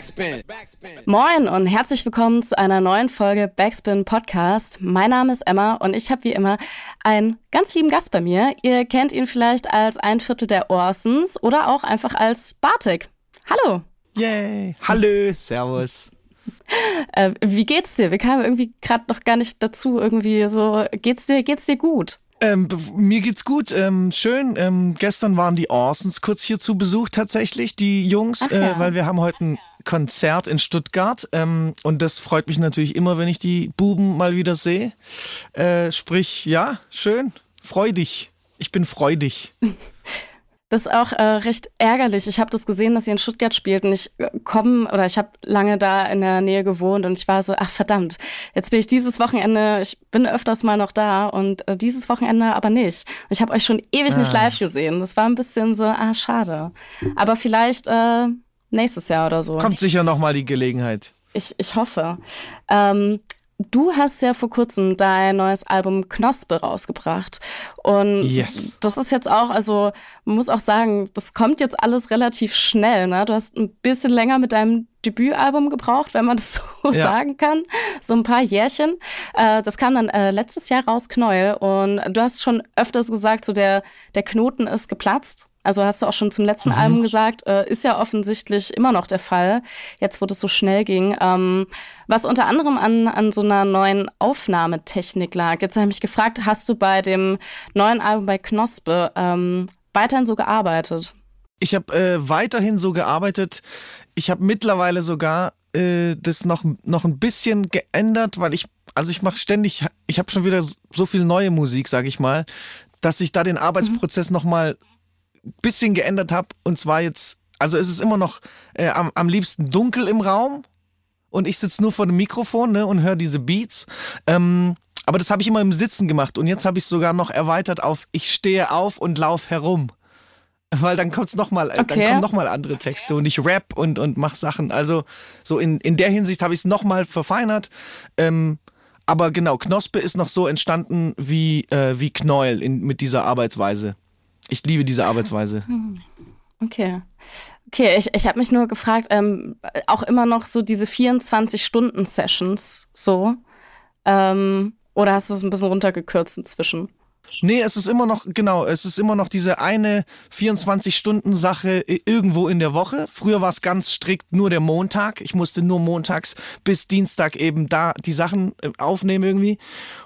Backspin. Moin und herzlich willkommen zu einer neuen Folge Backspin Podcast. Mein Name ist Emma und ich habe wie immer einen ganz lieben Gast bei mir. Ihr kennt ihn vielleicht als ein Viertel der Orsons oder auch einfach als Bartik. Hallo. Yay. Hallo. Servus. Äh, wie geht's dir? Wir kamen irgendwie gerade noch gar nicht dazu. Irgendwie so, geht's dir, geht's dir gut? Ähm, mir geht's gut, ähm, schön. Ähm, gestern waren die Orsons kurz hier zu Besuch tatsächlich, die Jungs, Ach ja. äh, weil wir haben heute ein Konzert in Stuttgart ähm, und das freut mich natürlich immer, wenn ich die Buben mal wieder sehe. Äh, sprich, ja, schön, freudig. Ich bin freudig. Das ist auch äh, recht ärgerlich. Ich habe das gesehen, dass sie in Stuttgart spielt und ich äh, komme oder ich habe lange da in der Nähe gewohnt und ich war so, ach verdammt, jetzt bin ich dieses Wochenende, ich bin öfters mal noch da und äh, dieses Wochenende aber nicht. Und ich habe euch schon ewig nicht Ah. live gesehen. Das war ein bisschen so, ah schade. Aber vielleicht äh, nächstes Jahr oder so. Kommt sicher nochmal die Gelegenheit. Ich, ich hoffe. Ähm, du hast ja vor kurzem dein neues Album Knospe rausgebracht. Und Yes. das ist jetzt auch, also man muss auch sagen, das kommt jetzt alles relativ schnell. Ne? Du hast ein bisschen länger mit deinem Debütalbum gebraucht, wenn man das so Ja. sagen kann. So ein paar Jährchen. Äh, das kam dann äh, letztes Jahr raus, Knäuel. Und du hast schon öfters gesagt, so der, der Knoten ist geplatzt. Also hast du auch schon zum letzten Album gesagt, äh, ist ja offensichtlich immer noch der Fall, jetzt wo das so schnell ging. Ähm, was unter anderem an, an so einer neuen Aufnahmetechnik lag. Jetzt habe ich mich gefragt, hast du bei dem neuen Album bei Knospe ähm, weiterhin so gearbeitet? Ich habe äh, weiterhin so gearbeitet. Ich habe mittlerweile sogar äh, das noch, noch ein bisschen geändert, weil ich, also ich mache ständig, ich habe schon wieder so viel neue Musik, sage ich mal, dass ich da den Arbeitsprozess noch mal ein bisschen geändert habe. Und zwar jetzt, also es ist immer noch äh, am, am liebsten dunkel im Raum und ich sitze nur vor dem Mikrofon ne, und höre diese Beats. Ähm, aber das habe ich immer im Sitzen gemacht und jetzt habe ich es sogar noch erweitert auf ich stehe auf und lauf herum. Weil dann kommt's noch mal, dann Okay. kommen noch mal andere Texte und ich rap und und mach Sachen. Also so in, in der Hinsicht habe ich es noch mal verfeinert. Ähm, aber genau, Knospe ist noch so entstanden wie äh, wie Knäuel in, mit dieser Arbeitsweise. Ich liebe diese Arbeitsweise. Okay. Okay, ich, ich habe mich nur gefragt, ähm, auch immer noch so diese 24-Stunden-Sessions so. Ähm, oder hast du es ein bisschen runtergekürzt inzwischen? Nee, es ist immer noch, genau, es ist immer noch diese eine 24-Stunden-Sache irgendwo in der Woche. Früher war es ganz strikt nur der Montag. Ich musste nur montags bis Dienstag eben da die Sachen äh, aufnehmen irgendwie.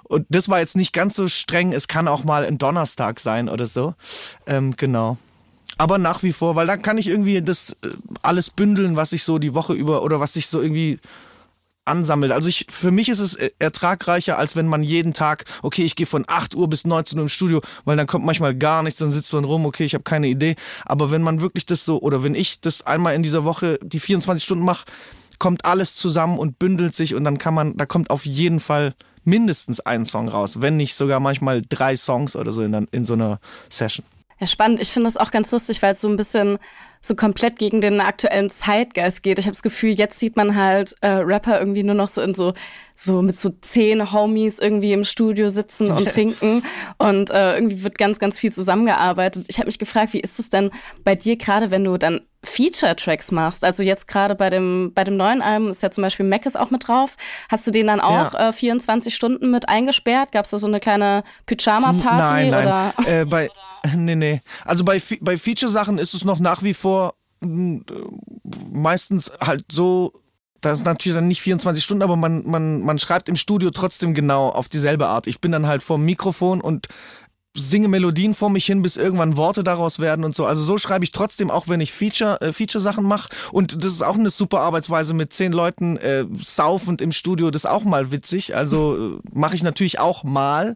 Und das war jetzt nicht ganz so streng. Es kann auch mal ein Donnerstag sein oder so. Ähm, genau. Aber nach wie vor, weil dann kann ich irgendwie das äh, alles bündeln, was ich so die Woche über oder was ich so irgendwie ansammelt. Also ich, für mich ist es äh, ertragreicher, als wenn man jeden Tag, okay, ich gehe von 8 Uhr bis 19 Uhr im Studio, weil dann kommt manchmal gar nichts, dann sitzt man rum, okay, ich habe keine Idee. Aber wenn man wirklich das so, oder wenn ich das einmal in dieser Woche die 24 Stunden mache, kommt alles zusammen und bündelt sich und dann kann man, da kommt auf jeden Fall mindestens ein Song raus, wenn nicht sogar manchmal drei Songs oder so in, in so einer Session. Ja, spannend. Ich finde das auch ganz lustig, weil es so ein bisschen so komplett gegen den aktuellen Zeitgeist geht. Ich habe das Gefühl, jetzt sieht man halt äh, Rapper irgendwie nur noch so in so so mit so zehn Homies irgendwie im Studio sitzen und trinken und äh, irgendwie wird ganz ganz viel zusammengearbeitet. Ich habe mich gefragt, wie ist es denn bei dir gerade, wenn du dann Feature-Tracks machst? Also jetzt gerade bei dem bei dem neuen Album ist ja zum Beispiel Mac ist auch mit drauf. Hast du den dann auch Ja. äh, 24 Stunden mit eingesperrt? Gab es da so eine kleine Pyjama-Party Nein, nein. oder? Äh, bei, nee, nee. Also bei, bei Feature-Sachen ist es noch nach wie vor mh, meistens halt so, das ist natürlich dann nicht 24 Stunden, aber man, man, man schreibt im Studio trotzdem genau auf dieselbe Art. Ich bin dann halt vorm Mikrofon und singe Melodien vor mich hin, bis irgendwann Worte daraus werden und so. Also so schreibe ich trotzdem, auch wenn ich Feature, äh, Feature-Sachen mache. Und das ist auch eine super Arbeitsweise mit zehn Leuten äh, saufend im Studio. Das ist auch mal witzig. Also äh, mache ich natürlich auch mal.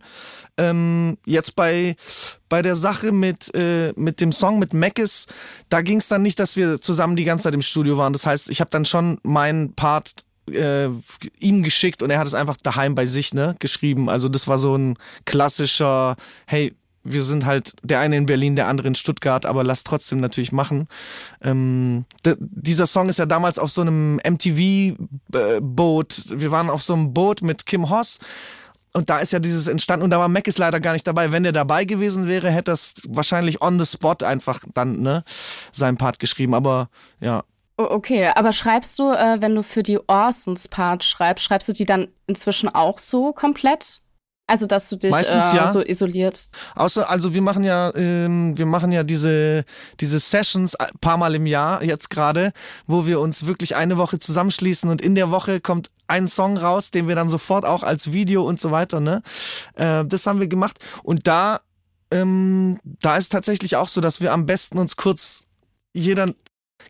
Ähm, jetzt bei, bei der Sache mit, äh, mit dem Song mit Mackes, da ging es dann nicht, dass wir zusammen die ganze Zeit im Studio waren. Das heißt, ich habe dann schon meinen Part äh, ihm geschickt und er hat es einfach daheim bei sich ne, geschrieben. Also das war so ein klassischer, hey, wir sind halt der eine in Berlin, der andere in Stuttgart, aber lass trotzdem natürlich machen. Ähm, dieser Song ist ja damals auf so einem MTV-Boot. Wir waren auf so einem Boot mit Kim Hoss. Und da ist ja dieses entstanden und da war Mac ist leider gar nicht dabei. Wenn der dabei gewesen wäre, hätte das wahrscheinlich on the spot einfach dann ne seinen Part geschrieben. Aber ja, Okay, aber schreibst du, äh, wenn du für die Orsons Part schreibst, schreibst du die dann inzwischen auch so komplett? Also, dass du dich Meistens, äh, ja. so isolierst. Außer, also wir machen ja, ähm, wir machen ja diese, diese Sessions ein paar Mal im Jahr jetzt gerade, wo wir uns wirklich eine Woche zusammenschließen und in der Woche kommt ein Song raus, den wir dann sofort auch als Video und so weiter, ne? Äh, das haben wir gemacht. Und da, ähm, da ist tatsächlich auch so, dass wir am besten uns kurz jeder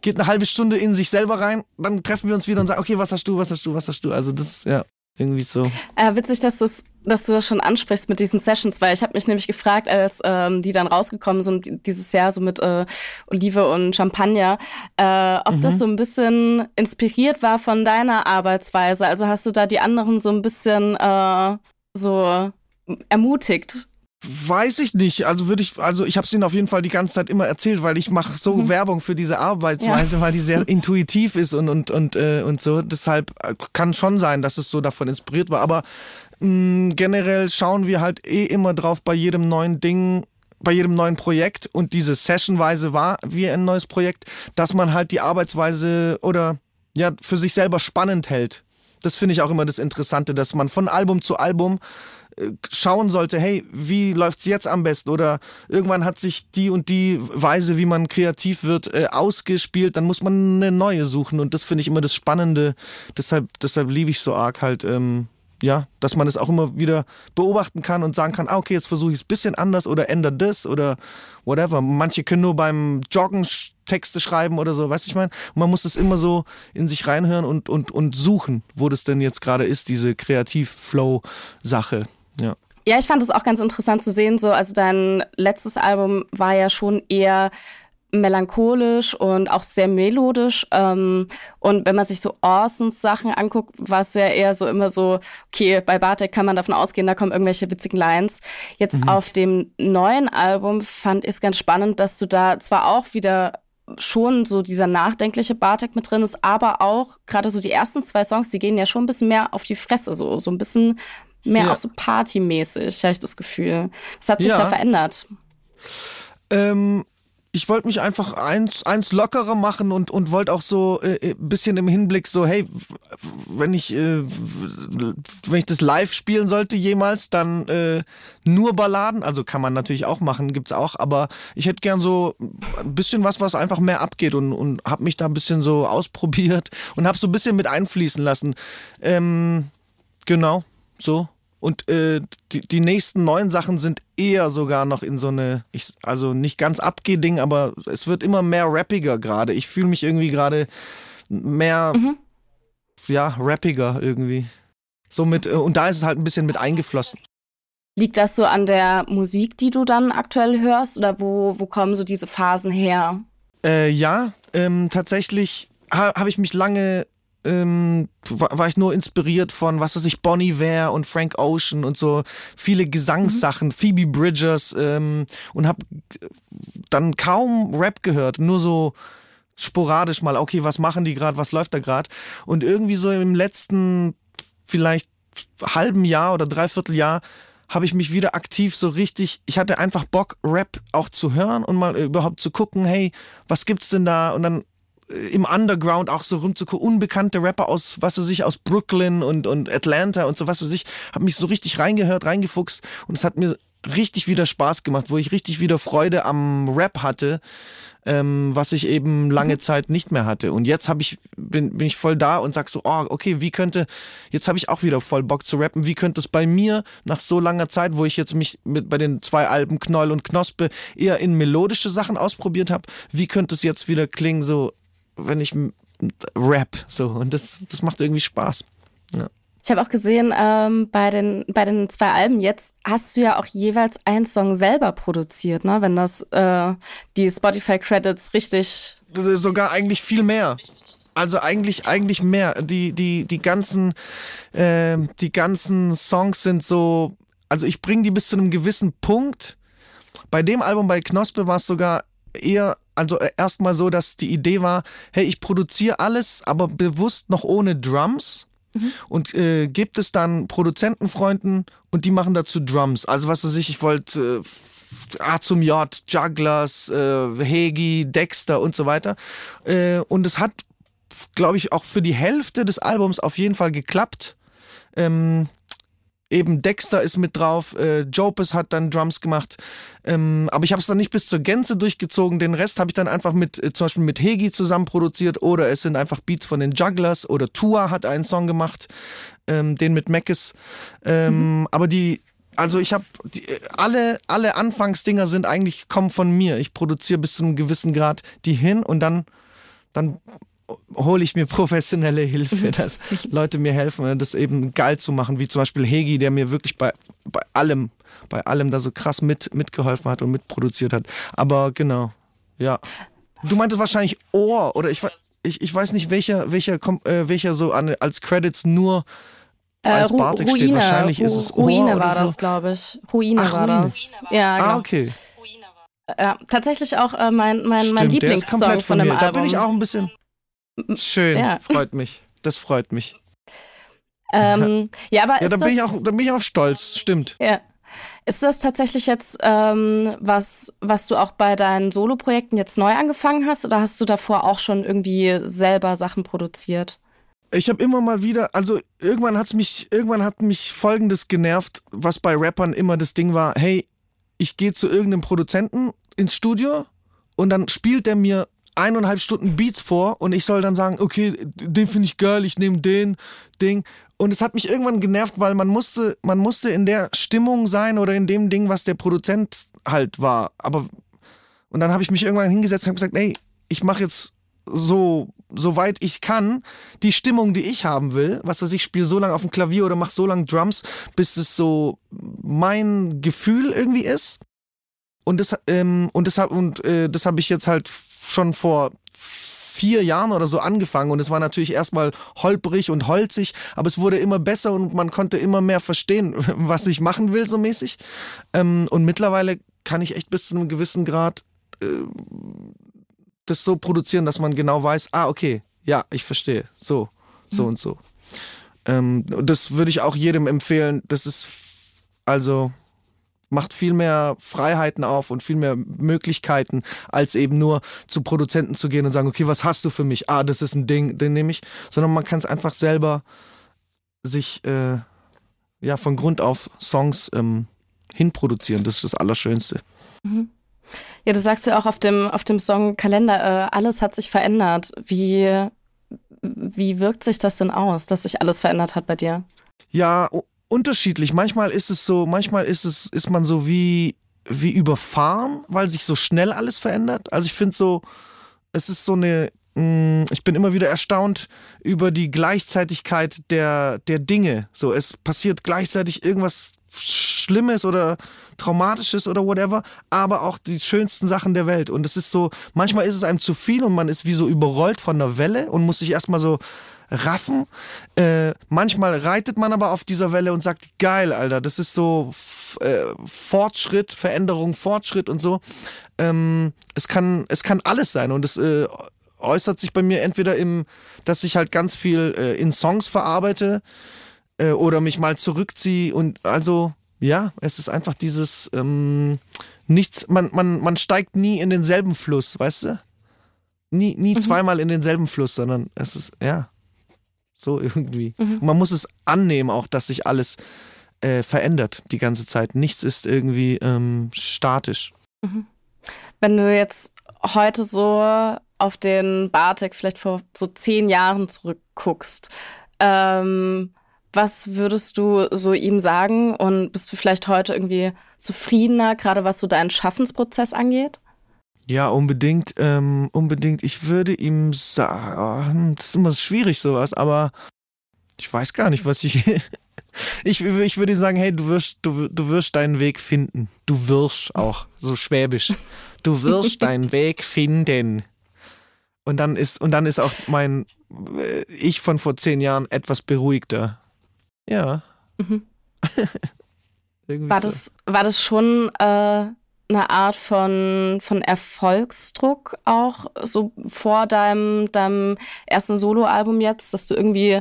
geht eine halbe Stunde in sich selber rein, dann treffen wir uns wieder und sagen, okay, was hast du, was hast du, was hast du? Also das ist ja irgendwie so. Äh, witzig, dass, dass du das schon ansprichst mit diesen Sessions, weil ich habe mich nämlich gefragt, als ähm, die dann rausgekommen sind dieses Jahr so mit äh, Olive und Champagner, äh, ob Mhm. das so ein bisschen inspiriert war von deiner Arbeitsweise. Also hast du da die anderen so ein bisschen äh, so ermutigt? Weiß ich nicht. Also würde ich, also ich habe es ihnen auf jeden Fall die ganze Zeit immer erzählt, weil ich mache so Mhm. Werbung für diese Arbeitsweise, weil die sehr intuitiv ist und und und äh, und so. Deshalb äh, kann schon sein, dass es so davon inspiriert war. Aber mh, generell schauen wir halt eh immer drauf bei jedem neuen Ding. Bei jedem neuen Projekt und diese Sessionweise war wie ein neues Projekt, dass man halt die Arbeitsweise oder ja für sich selber spannend hält. Das finde ich auch immer das Interessante, dass man von Album zu Album schauen sollte, hey, wie läuft's jetzt am besten? Oder irgendwann hat sich die und die Weise, wie man kreativ wird, äh, ausgespielt, dann muss man eine neue suchen. Und das finde ich immer das Spannende. Deshalb, deshalb liebe ich so arg halt, ähm, ja, dass man es auch immer wieder beobachten kann und sagen kann, ah, okay, jetzt versuche ich es ein bisschen anders oder ändere das oder whatever. Manche können nur beim Joggen Texte schreiben oder so, weißt du, ich meine? Man muss es immer so in sich reinhören und, und, und suchen, wo das denn jetzt gerade ist, diese Kreativ-Flow-Sache. Ja. Ja, ich fand es auch ganz interessant zu sehen. So, also dein letztes Album war ja schon eher melancholisch und auch sehr melodisch. Ähm, und wenn man sich so Orsons Sachen anguckt, war es ja eher so immer so, okay, bei Bartek kann man davon ausgehen, da kommen irgendwelche witzigen Lines. Jetzt auf dem neuen Album fand ich es ganz spannend, dass du da zwar auch wieder schon so dieser nachdenkliche Bartek mit drin ist, aber auch gerade so die ersten zwei Songs, die gehen ja schon ein bisschen mehr auf die Fresse, so, so ein bisschen mehr Ja. auch so partymäßig, habe ich das Gefühl. Was hat sich Ja. da verändert? Ähm, ich wollte mich einfach eins, eins lockerer machen und, und wollte auch so äh, ein bisschen im Hinblick so, hey, wenn ich, äh, wenn ich das live spielen sollte jemals, dann äh, nur Balladen, also kann man natürlich auch machen, gibt's auch, aber ich hätte gern so ein bisschen was, was einfach mehr abgeht und, und habe mich da ein bisschen so ausprobiert und habe so ein bisschen mit einfließen lassen. Ähm, genau, so. Und äh, die, die nächsten neuen Sachen sind eher sogar noch in so eine, ich, also nicht ganz Abgeh-Ding, aber es wird immer mehr rappiger gerade. Ich fühle mich irgendwie gerade mehr, ja, rappiger irgendwie. So mit, äh, und da ist es halt ein bisschen mit eingeflossen. Liegt das so an der Musik, die du dann aktuell hörst? Oder wo, wo kommen so diese Phasen her? Äh, ja, ähm, tatsächlich ha, habe ich mich lange, ähm, war, war ich nur inspiriert von, was weiß ich, Bonnie Ware und Frank Ocean und so viele Gesangssachen, Phoebe Bridgers ähm, und habe dann kaum Rap gehört, nur so sporadisch mal, okay, was machen die gerade, was läuft da gerade und irgendwie so im letzten vielleicht halben Jahr oder dreiviertel Jahr habe ich mich wieder aktiv so richtig, ich hatte einfach Bock, Rap auch zu hören und mal überhaupt zu gucken, hey, was gibt's denn da? Und dann äh, im Underground auch so rumzugucken, unbekannte Rapper aus, was weiß ich, aus Brooklyn und, und Atlanta und so was weiß ich, habe mich so richtig reingehört, reingefuchst und es hat mir richtig wieder Spaß gemacht, wo ich richtig wieder Freude am Rap hatte, ähm, was ich eben lange Zeit nicht mehr hatte. Und jetzt habe ich bin, bin ich voll da und sag so, oh, okay, wie könnte jetzt habe ich auch wieder voll Bock zu rappen. Wie könnte es bei mir nach so langer Zeit, wo ich jetzt mich mit bei den zwei Alben Knoll und Knospe eher in melodische Sachen ausprobiert habe, wie könnte es jetzt wieder klingen so, wenn ich rap so und das das macht irgendwie Spaß. Ja. Ich habe auch gesehen, ähm, bei, den, bei den zwei Alben jetzt hast du ja auch jeweils einen Song selber produziert, ne? Wenn das äh, die Spotify-Credits richtig. sogar eigentlich viel mehr. Also eigentlich eigentlich mehr. Die die die ganzen äh, die ganzen Songs sind so. Also ich bringe die bis zu einem gewissen Punkt. Bei dem Album bei Knospe war es sogar eher also erstmal so, dass die Idee war, hey, ich produziere alles, aber bewusst noch ohne Drums und äh, gibt es dann Produzentenfreunden und die machen dazu Drums. Also was weiß ich, ich wollte äh, A zum J, Jugglers, äh, Hegi, Dexter und so weiter. Äh, und es hat glaube ich, auch für die Hälfte des Albums auf jeden Fall geklappt. Ähm, eben Dexter ist mit drauf, äh, Jopes hat dann Drums gemacht, ähm, aber ich habe es dann nicht bis zur Gänze durchgezogen. Den Rest habe ich dann einfach mit äh, zum Beispiel mit Hegi zusammen produziert oder es sind einfach Beats von den Jugglers oder Tua hat einen Song gemacht, ähm, den mit Mackes. Ähm, mhm. Aber die also ich habe alle alle Anfangsdinger sind eigentlich kommen von mir. Ich produziere bis zu einem gewissen Grad die hin und dann dann hole ich mir professionelle Hilfe, dass Leute mir helfen, das eben geil zu machen, wie zum Beispiel Hegi, der mir wirklich bei, bei allem, bei allem da so krass mit, mitgeholfen hat und mitproduziert hat. Aber genau, ja. Du meintest wahrscheinlich Ohr oder ich, ich, ich weiß nicht, welcher, welcher, äh, welcher so an, als Credits nur äh, als Bartik steht. Wahrscheinlich ist es Ohr Ruine war so. das, glaube ich. Ruine Ach, war Ruine. das. Ja, genau. Ah, okay. Ja, tatsächlich auch äh, mein, mein, mein Lieblingssong von, von dem mir. Album. Da bin ich auch ein bisschen Schön, ja. freut mich. Das freut mich. Ähm, ja, aber ja, da bin, ich auch, da bin ich auch stolz, stimmt. Ja. Ist das tatsächlich jetzt ähm, was, was du auch bei deinen Soloprojekten jetzt neu angefangen hast oder hast du davor auch schon irgendwie selber Sachen produziert? Ich habe immer mal wieder, also irgendwann hat's mich, irgendwann hat mich Folgendes genervt, was bei Rappern immer das Ding war: Hey, ich gehe zu irgendeinem Produzenten ins Studio und dann spielt der mir eineinhalb Stunden Beats vor und ich soll dann sagen, okay, den finde ich geil, ich nehme den Ding. Und es hat mich irgendwann genervt, weil man musste, man musste in der Stimmung sein oder in dem Ding, was der Produzent halt war. Aber und dann habe ich mich irgendwann hingesetzt und gesagt, ey, ich mache jetzt so soweit ich kann die Stimmung, die ich haben will. Was weiß ich, spiele so lange auf dem Klavier oder mache so lange Drums, bis es so mein Gefühl irgendwie ist. Und das ähm, und das und äh, das habe ich jetzt halt schon vor vier Jahren oder so angefangen und es war natürlich erstmal holprig und holzig, aber es wurde immer besser und man konnte immer mehr verstehen, was ich machen will, so mäßig. Ähm, und mittlerweile kann ich echt bis zu einem gewissen Grad äh, das so produzieren, dass man genau weiß, ah, okay, ja, ich verstehe, so, so mhm. und so. Ähm, das würde ich auch jedem empfehlen. Das ist also macht viel mehr Freiheiten auf und viel mehr Möglichkeiten, als eben nur zu Produzenten zu gehen und sagen, okay, was hast du für mich? Ah, das ist ein Ding, den nehme ich. Sondern man kann es einfach selber sich äh, ja von Grund auf Songs ähm, hinproduzieren. Das ist das Allerschönste. Mhm. Ja, du sagst ja auch auf dem, auf dem Song Kalender, äh, alles hat sich verändert. Wie, wie wirkt sich das denn aus, dass sich alles verändert hat bei dir? Ja, unterschiedlich. Manchmal ist es so, manchmal ist es, ist man so wie, wie überfahren, weil sich so schnell alles verändert. Also ich finde so, es ist so eine, mm, ich bin immer wieder erstaunt über die Gleichzeitigkeit der, der Dinge. So, es passiert gleichzeitig irgendwas Schlimmes oder Traumatisches oder whatever, aber auch die schönsten Sachen der Welt. Und es ist so, manchmal ist es einem zu viel und man ist wie so überrollt von einer Welle und muss sich erstmal so raffen. Äh, manchmal reitet man aber auf dieser Welle und sagt, geil, Alter, das ist so äh, Fortschritt, Veränderung, Fortschritt und so. Ähm, es, kann, es kann alles sein und es äh, äußert sich bei mir entweder im, dass ich halt ganz viel äh, in Songs verarbeite äh, oder mich mal zurückziehe und also ja, es ist einfach dieses ähm, nichts, man, man, man steigt nie in denselben Fluss, weißt du? Nie, nie mhm. zweimal in denselben Fluss, sondern es ist, ja. So irgendwie. Mhm. man muss es annehmen, auch dass sich alles äh, verändert die ganze Zeit. Nichts ist irgendwie ähm, statisch. Mhm. Wenn du jetzt heute so auf den Bartek vielleicht vor so zehn Jahren zurückguckst, ähm, was würdest du so ihm sagen und bist du vielleicht heute irgendwie zufriedener, gerade was so deinen Schaffensprozess angeht? Ja, unbedingt, ähm, unbedingt. Ich würde ihm sagen, das ist immer schwierig sowas, aber ich weiß gar nicht, was ich. ich, ich würde ihm sagen, hey, du wirst, du, du wirst deinen Weg finden. Du wirst auch, so schwäbisch. Du wirst deinen Weg finden. Und dann ist, und dann ist auch mein äh, Ich von vor zehn Jahren etwas beruhigter. Ja. Mhm. war, das, war das schon äh, eine Art von, von Erfolgsdruck auch so vor deinem, deinem ersten Soloalbum jetzt, dass du irgendwie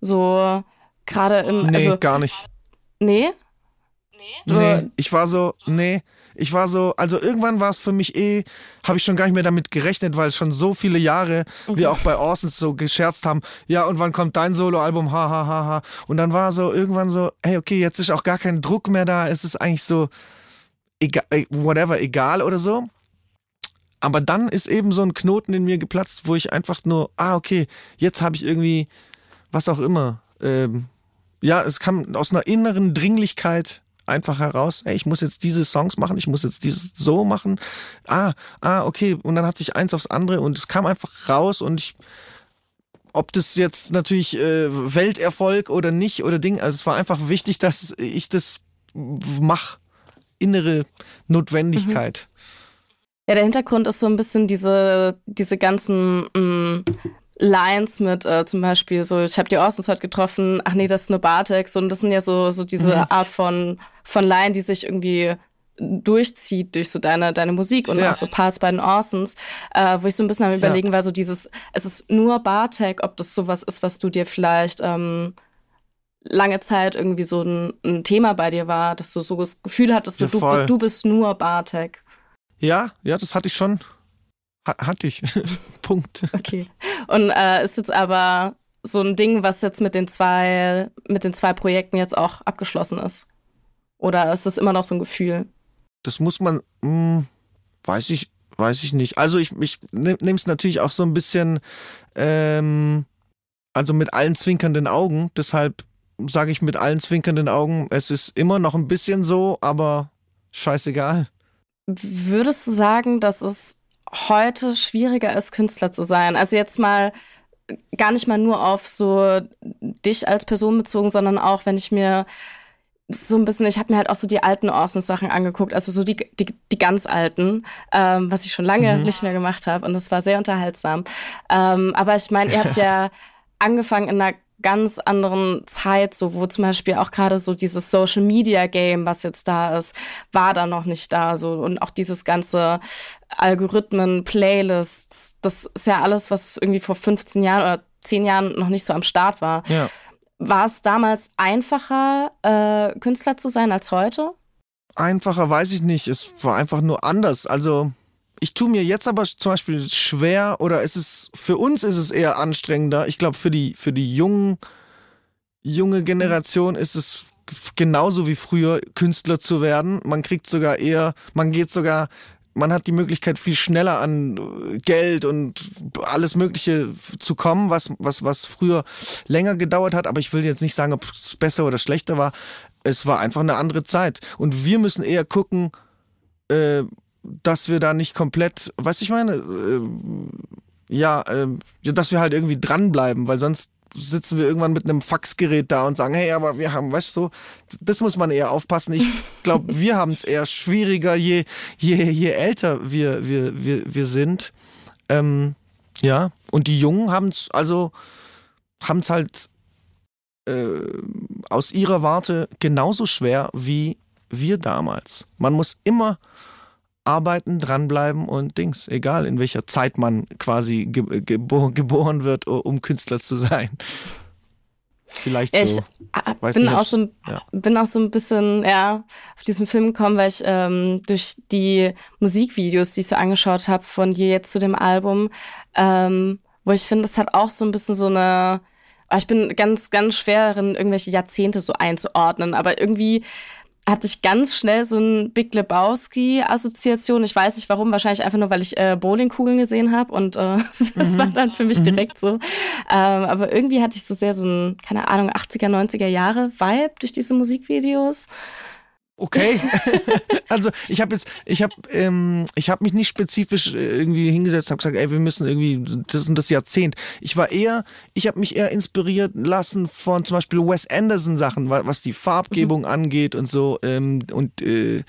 so gerade im. Nee, also, gar nicht. Nee? Nee, ich war so, nee, Ich war so, also irgendwann war es für mich eh, habe ich schon gar nicht mehr damit gerechnet, weil schon so viele Jahre mhm. wir auch bei Orsons so gescherzt haben, ja, und wann kommt dein Soloalbum, ha, ha, ha, ha. Und dann war so irgendwann so, hey, okay, jetzt ist auch gar kein Druck mehr da, es ist eigentlich so, egal, äh, whatever, egal oder so. Aber dann ist eben so ein Knoten in mir geplatzt, wo ich einfach nur, ah, okay, jetzt habe ich irgendwie, was auch immer, ähm, ja, es kam aus einer inneren Dringlichkeit einfach heraus, ey, ich muss jetzt diese Songs machen, ich muss jetzt dieses so machen. Ah, ah, okay. Und dann hat sich eins aufs andere und es kam einfach raus und ich, ob das jetzt natürlich äh, Welterfolg oder nicht oder Ding, also es war einfach wichtig, dass ich das mache. Innere Notwendigkeit. Mhm. Ja, der Hintergrund ist so ein bisschen diese, diese ganzen mh, mm, Lines mit äh, zum Beispiel so, ich habe die Orsons heute getroffen, ach nee, das ist nur Bartex und das sind ja so, so diese mhm. Art von, von Line, die sich irgendwie durchzieht durch so deine, deine Musik und ja. auch so Parts bei den Orsons, äh, wo ich so ein bisschen am überlegen ja. war, so dieses, es ist nur Bartek, ob das sowas ist, was du dir vielleicht ähm, lange Zeit irgendwie so ein, ein, Thema bei dir war, dass du so das Gefühl hattest, so, ja, du, du bist nur Bartek. Ja, ja, das hatte ich schon. Ha hatte ich. Punkt. Okay. Und äh, ist jetzt aber so ein Ding, was jetzt mit den zwei, mit den zwei Projekten jetzt auch abgeschlossen ist? Oder ist das immer noch so ein Gefühl? Das muss man, mh, hm, weiß ich, weiß ich nicht. Also ich, ich nehme es natürlich auch so ein bisschen, ähm, also mit allen zwinkernden Augen. Deshalb sage ich mit allen zwinkernden Augen, es ist immer noch ein bisschen so, aber scheißegal. Würdest du sagen, dass es heute schwieriger ist, Künstler zu sein? Also jetzt mal gar nicht mal nur auf so dich als Person bezogen, sondern auch, wenn ich mir so ein bisschen, ich habe mir halt auch so die alten Orsons-Sachen angeguckt, also so die, die, die ganz alten, ähm, was ich schon lange mhm. nicht mehr gemacht habe und das war sehr unterhaltsam. Ähm, aber ich meine, ihr habt ja angefangen in einer ganz anderen Zeit, so wo zum Beispiel auch gerade so dieses Social Media Game, was jetzt da ist, war da noch nicht da. So und auch dieses ganze Algorithmen, Playlists, das ist ja alles, was irgendwie vor 15 Jahren oder 10 Jahren noch nicht so am Start war. Ja. War es damals einfacher, äh, Künstler zu sein als heute? Einfacher weiß ich nicht. Es war einfach nur anders. Also ich tue mir jetzt aber zum Beispiel schwer oder ist es für uns ist es eher anstrengender. Ich glaube für die für die jungen junge Generation ist es genauso wie früher Künstler zu werden. Man kriegt sogar eher, man geht sogar man hat die Möglichkeit, viel schneller an Geld und alles Mögliche zu kommen, was, was, was früher länger gedauert hat. Aber ich will jetzt nicht sagen, ob es besser oder schlechter war. Es war einfach eine andere Zeit. Und wir müssen eher gucken, äh, dass wir da nicht komplett, was ich meine, äh, ja, äh, dass wir halt irgendwie dranbleiben, weil sonst sitzen wir irgendwann mit einem Faxgerät da und sagen, hey, aber wir haben, weißt du, so, das muss man eher aufpassen. Ich glaube, wir haben es eher schwieriger, je, je, je älter wir, wir, wir, wir sind. Ähm, ja, und die Jungen haben es also, haben es halt äh, aus ihrer Warte genauso schwer wie wir damals. Man muss immer arbeiten, dranbleiben und Dings, egal in welcher Zeit man quasi ge gebo geboren wird, um Künstler zu sein. Vielleicht ich so. Weiß bin, auch so ja. bin auch so ein bisschen ja, auf diesen Film gekommen, weil ich ähm, durch die Musikvideos, die ich so angeschaut habe, von dir jetzt zu dem Album, ähm, wo ich finde, es hat auch so ein bisschen so eine ich bin ganz, ganz schwer darin, irgendwelche Jahrzehnte so einzuordnen, aber irgendwie hatte ich ganz schnell so ein Big Lebowski-Assoziation. Ich weiß nicht warum, wahrscheinlich einfach nur, weil ich äh, Bowlingkugeln gesehen habe und äh, das mhm. war dann für mich mhm. direkt so. Ähm, aber irgendwie hatte ich so sehr so ein, keine Ahnung, 80er, 90er Jahre Vibe durch diese Musikvideos. Okay. also ich habe jetzt, ich habe, ähm, ich habe mich nicht spezifisch äh, irgendwie hingesetzt, habe gesagt, ey, wir müssen irgendwie das und das Jahrzehnt. Ich war eher, ich habe mich eher inspiriert lassen von zum Beispiel Wes Anderson Sachen, was die Farbgebung mhm. angeht und so. Ähm, und äh,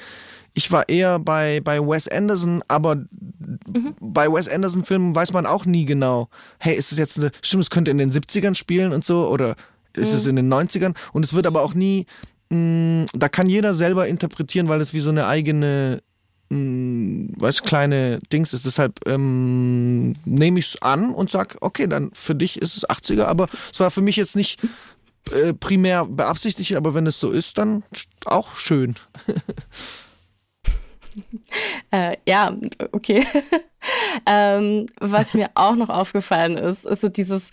ich war eher bei, bei Wes Anderson, aber mhm. bei Wes Anderson Filmen weiß man auch nie genau, hey, ist es jetzt eine, stimmt, es könnte in den 70ern spielen und so oder ist mhm. es in den 90ern und es wird aber auch nie Mm, da kann jeder selber interpretieren, weil es wie so eine eigene, mh, mm, weißt, kleine Dings ist. Deshalb ähm, nehme ich es an und sag, okay, dann für dich ist es 80er, aber es war für mich jetzt nicht äh, primär beabsichtigt, aber wenn es so ist, dann auch schön. äh, ja, okay. ähm, was mir auch noch aufgefallen ist, ist so dieses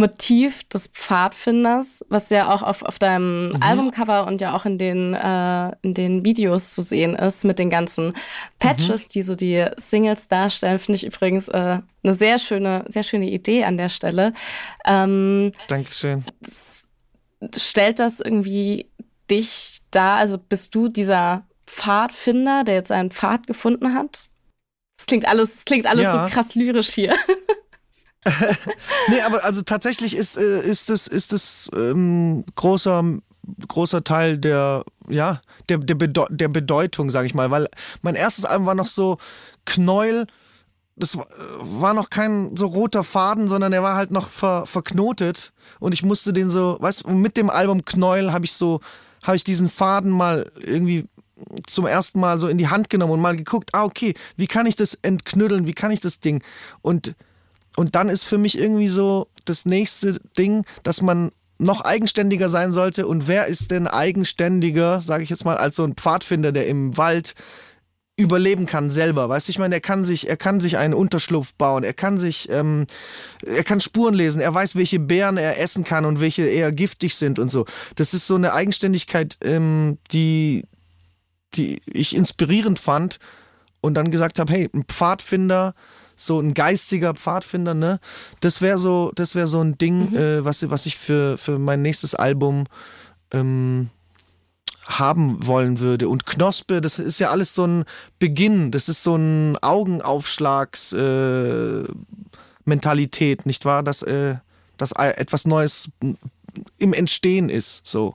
Motiv des Pfadfinders, was ja auch auf, auf deinem mhm. Albumcover und ja auch in den, äh, in den Videos zu sehen ist, mit den ganzen Patches, mhm. die so die Singles darstellen, finde ich übrigens äh, eine sehr schöne, sehr schöne Idee an der Stelle. Ähm, Dankeschön. Das, stellt das irgendwie dich da, also bist du dieser Pfadfinder, der jetzt einen Pfad gefunden hat? Das klingt alles, das klingt alles ja. so krass lyrisch hier. nee, aber also tatsächlich ist, äh, ist es ist es ähm, großer großer Teil der ja der der, Bedeu der Bedeutung, sage ich mal, weil mein erstes Album war noch so Knäuel. Das war noch kein so roter Faden, sondern er war halt noch ver, verknotet. Und ich musste den so, weißt du, mit dem Album Knäuel habe ich so habe ich diesen Faden mal irgendwie zum ersten Mal so in die Hand genommen und mal geguckt, ah okay, wie kann ich das entknütteln, wie kann ich das Ding? Und und dann ist für mich irgendwie so das nächste Ding, dass man noch eigenständiger sein sollte. Und wer ist denn eigenständiger, sage ich jetzt mal, als so ein Pfadfinder, der im Wald überleben kann selber. Weißt du, ich meine, er kann sich, er kann sich einen Unterschlupf bauen, er kann sich, ähm, er kann Spuren lesen, er weiß, welche Beeren er essen kann und welche eher giftig sind und so. Das ist so eine Eigenständigkeit, ähm, die, die ich inspirierend fand und dann gesagt habe, hey, ein Pfadfinder so ein geistiger Pfadfinder, ne? Das wäre so, das wäre so ein Ding, mhm. äh, was, was ich für, für mein nächstes Album ähm, haben wollen würde. Und Knospe, das ist ja alles so ein Beginn, das ist so ein Augenaufschlags äh, Mentalität, nicht wahr? Dass, äh, dass etwas Neues im Entstehen ist. So.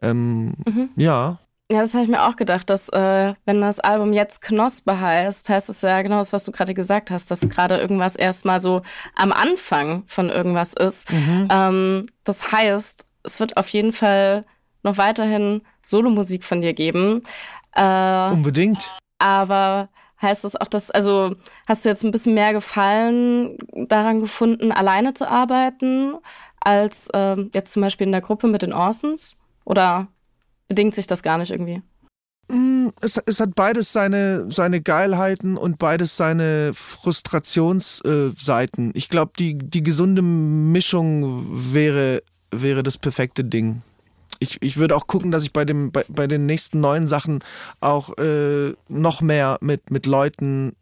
Ähm, mhm. Ja. Ja, das habe ich mir auch gedacht, dass äh, wenn das Album jetzt Knospe heißt, heißt es ja genau das, was du gerade gesagt hast, dass gerade irgendwas erstmal so am Anfang von irgendwas ist. Mhm. Ähm, das heißt, es wird auf jeden Fall noch weiterhin Solomusik von dir geben. Äh, Unbedingt. Aber heißt das auch, dass, also hast du jetzt ein bisschen mehr Gefallen daran gefunden, alleine zu arbeiten, als äh, jetzt zum Beispiel in der Gruppe mit den Orsons? Oder bedingt sich das gar nicht irgendwie. Mm, es, es hat beides seine, seine Geilheiten und beides seine Frustrationsseiten. Äh, ich glaube, die, die gesunde Mischung wäre, wäre das perfekte Ding. Ich, ich würde auch gucken, dass ich bei, dem, bei, bei den nächsten neuen Sachen auch äh, noch mehr mit, mit Leuten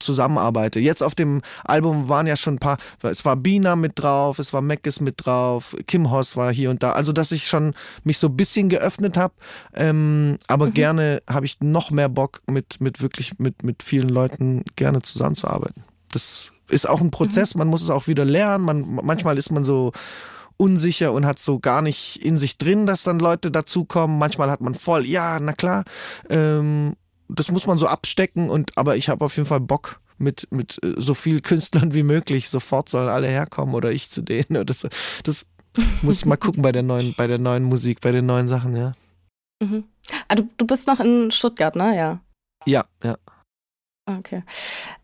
zusammenarbeite. Jetzt auf dem Album waren ja schon ein paar, es war Bina mit drauf, es war Meckes mit drauf, Kim Hoss war hier und da. Also, dass ich schon mich so ein bisschen geöffnet habe. Ähm, aber mhm. gerne habe ich noch mehr Bock, mit, mit wirklich mit, mit vielen Leuten gerne zusammenzuarbeiten. Das ist auch ein Prozess, mhm. man muss es auch wieder lernen. Man, manchmal ist man so unsicher und hat so gar nicht in sich drin, dass dann Leute dazukommen. Manchmal hat man voll, ja, na klar. Ähm, das muss man so abstecken und aber ich habe auf jeden Fall Bock mit mit äh, so viel Künstlern wie möglich. Sofort sollen alle herkommen oder ich zu denen. Das, das muss ich mal gucken bei der neuen bei der neuen Musik, bei den neuen Sachen, ja. Mhm. Ah, du, du bist noch in Stuttgart, ne? Ja. Ja, ja. Okay.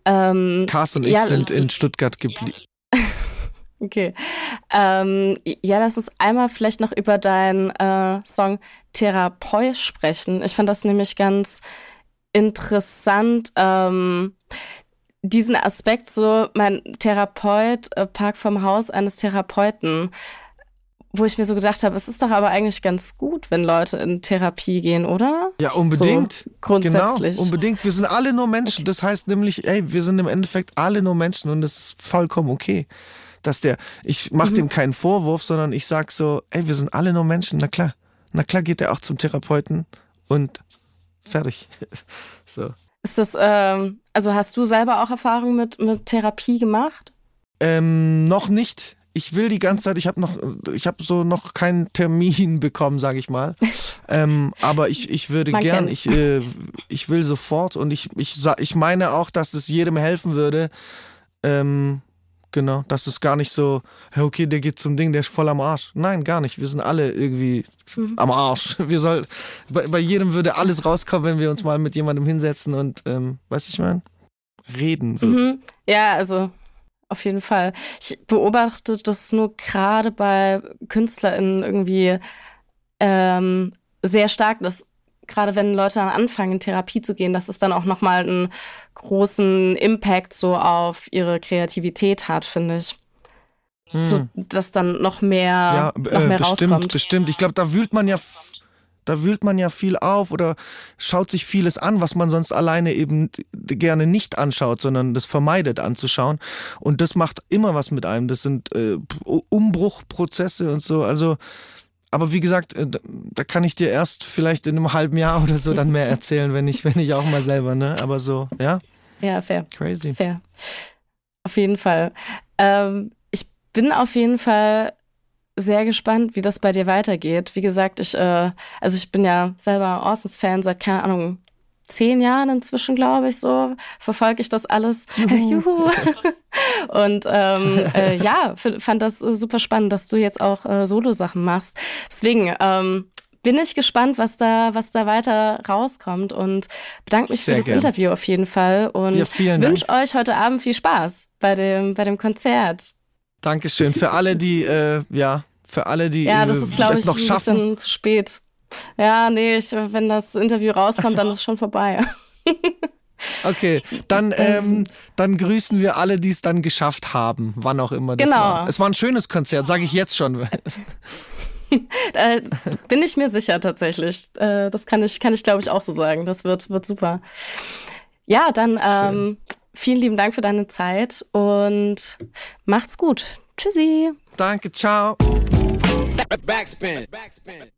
Ähm, Cars und ich ja, sind in Stuttgart geblieben. Okay. Ähm, ja, lass uns einmal vielleicht noch über deinen äh, Song Therapeut sprechen. Ich fand das nämlich ganz interessant, ähm, diesen Aspekt so, mein Therapeut äh, parkt vom Haus eines Therapeuten, wo ich mir so gedacht habe, es ist doch aber eigentlich ganz gut, wenn Leute in Therapie gehen, oder? Ja, unbedingt. So, grundsätzlich. Genau, unbedingt. Wir sind alle nur Menschen. Okay. Das heißt nämlich, ey, wir sind im Endeffekt alle nur Menschen und das ist vollkommen okay. Dass der, ich mache mhm. dem keinen Vorwurf, sondern ich sag so, ey, wir sind alle nur Menschen, na klar. Na klar geht er auch zum Therapeuten und fertig. so. Ist das, ähm, also hast du selber auch Erfahrung mit, mit Therapie gemacht? Ähm, noch nicht. Ich will die ganze Zeit, ich habe noch, ich habe so noch keinen Termin bekommen, sage ich mal. ähm, aber ich, ich würde Man gern, ich, äh, ich will sofort und ich, ich, ich meine auch, dass es jedem helfen würde, ähm, Genau, das ist gar nicht so, okay, der geht zum Ding, der ist voll am Arsch. Nein, gar nicht. Wir sind alle irgendwie mhm. am Arsch. Wir soll, bei, bei, jedem würde alles rauskommen, wenn wir uns mal mit jemandem hinsetzen und, ähm, weißt du, ich meine, reden würden. Mhm. Ja, also auf jeden Fall. Ich beobachte das nur gerade bei KünstlerInnen irgendwie ähm, sehr stark, dass gerade wenn Leute dann anfangen, in Therapie zu gehen, dass es dann auch nochmal einen großen Impact so auf ihre Kreativität hat, finde ich. Hm. So, dass dann noch mehr, ja, noch äh, mehr bestimmt, rauskommt. Bestimmt, ich glaube, da wühlt man ja da wühlt man ja viel auf oder schaut sich vieles an, was man sonst alleine eben gerne nicht anschaut, sondern das vermeidet anzuschauen. Und das macht immer was mit einem. Das sind äh, Umbruchprozesse und so. Also aber wie gesagt, äh, da kann ich dir erst vielleicht in einem halben Jahr oder so dann mehr erzählen, wenn ich, wenn ich auch mal selber, ne? Aber so, ja? Ja, fair. Crazy. Fair. Auf jeden Fall. Ähm, ich bin auf jeden Fall sehr gespannt, wie das bei dir weitergeht. Wie gesagt, ich, äh, also ich bin ja selber Orsons-Fan seit, keine Ahnung, zehn Jahren inzwischen, glaube ich, so verfolge ich das alles. Juhu. Juhu. Und ähm, äh, ja, fand das super spannend, dass du jetzt auch äh, Solo-Sachen machst. Deswegen ähm, bin ich gespannt, was da, was da weiter rauskommt und bedanke mich Sehr für das gern. Interview auf jeden Fall und ja, wünsche euch heute Abend viel Spaß bei dem, bei dem Konzert. Dankeschön. Für alle, die, äh, ja, für alle, die ja, das ist, glaube ich, noch ein schaffen. bisschen zu spät. Ja, nee, ich, wenn das Interview rauskommt, dann ist es schon vorbei. Okay, dann, ähm, dann grüßen wir alle, die es dann geschafft haben, wann auch immer das genau. war. Es war ein schönes Konzert, sage ich jetzt schon. äh, bin ich mir sicher tatsächlich. Äh, das kann ich, kann ich glaube ich auch so sagen. Das wird, wird super. Ja, dann ähm, vielen lieben Dank für deine Zeit und macht's gut. Tschüssi. Danke, ciao. Backspin. Backspin.